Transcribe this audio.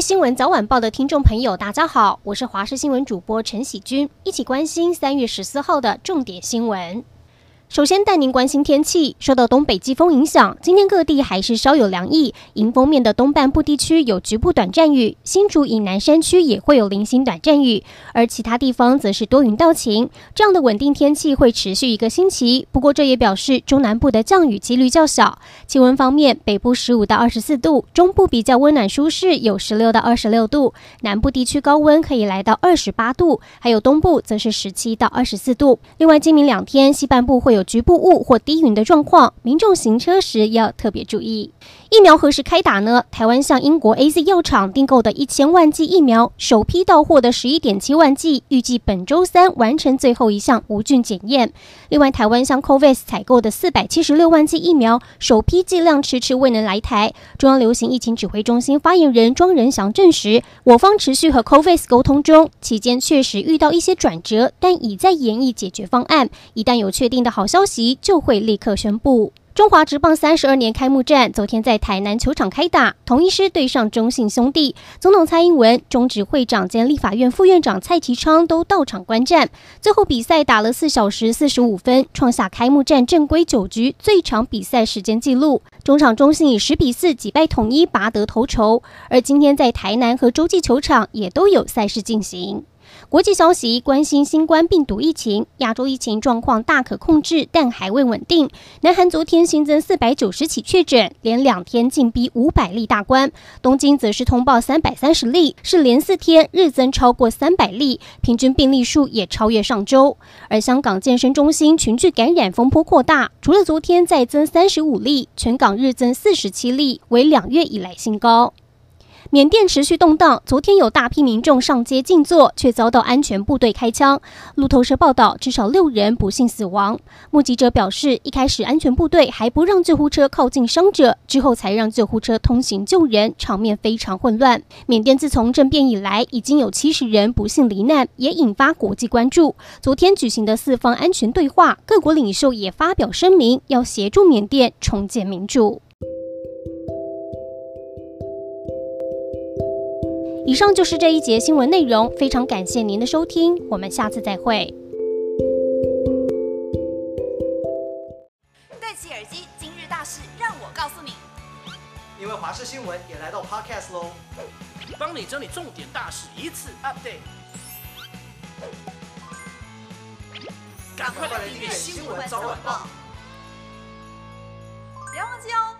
新闻早晚报的听众朋友，大家好，我是华视新闻主播陈喜君，一起关心三月十四号的重点新闻。首先带您关心天气，受到东北季风影响，今天各地还是稍有凉意。迎风面的东半部地区有局部短暂雨，新竹以南山区也会有零星短暂雨，而其他地方则是多云到晴。这样的稳定天气会持续一个星期。不过这也表示中南部的降雨几率较小。气温方面，北部十五到二十四度，中部比较温暖舒适，有十六到二十六度，南部地区高温可以来到二十八度，还有东部则是十七到二十四度。另外，今明两天西半部会有。有局部雾或低云的状况，民众行车时要特别注意。疫苗何时开打呢？台湾向英国 AZ 药厂订购的一千万剂疫苗，首批到货的十一点七万剂，预计本周三完成最后一项无菌检验。另外，台湾向 COVAX 采购的四百七十六万剂疫苗，首批剂量迟迟未能来台。中央流行疫情指挥中心发言人庄仁祥证实，我方持续和 COVAX 沟通中，期间确实遇到一些转折，但已在研议解决方案。一旦有确定的好消息，就会立刻宣布。中华职棒三十二年开幕战昨天在台南球场开打，统一师对上中信兄弟。总统蔡英文、中职会长兼立法院副院长蔡其昌都到场观战。最后比赛打了四小时四十五分，创下开幕战正规九局最长比赛时间纪录。中场中信以十比四击败统一，拔得头筹。而今天在台南和洲际球场也都有赛事进行。国际消息，关心新冠病毒疫情，亚洲疫情状况大可控制，但还未稳定。南韩昨天新增四百九十起确诊，连两天进逼五百例大关。东京则是通报三百三十例，是连四天日增超过三百例，平均病例数也超越上周。而香港健身中心群聚感染风波扩大，除了昨天再增三十五例，全港日增四十七例，为两月以来新高。缅甸持续动荡，昨天有大批民众上街静坐，却遭到安全部队开枪。路透社报道，至少六人不幸死亡。目击者表示，一开始安全部队还不让救护车靠近伤者，之后才让救护车通行救人，场面非常混乱。缅甸自从政变以来，已经有七十人不幸罹难，也引发国际关注。昨天举行的四方安全对话，各国领袖也发表声明，要协助缅甸重建民主。以上就是这一节新闻内容，非常感谢您的收听，我们下次再会。戴起耳机，今日大事让我告诉你。因为华视新闻也来到 Podcast 喽，帮你整理重点大事，一次 update。赶快来订阅《新闻早晚报》，别忘记哦。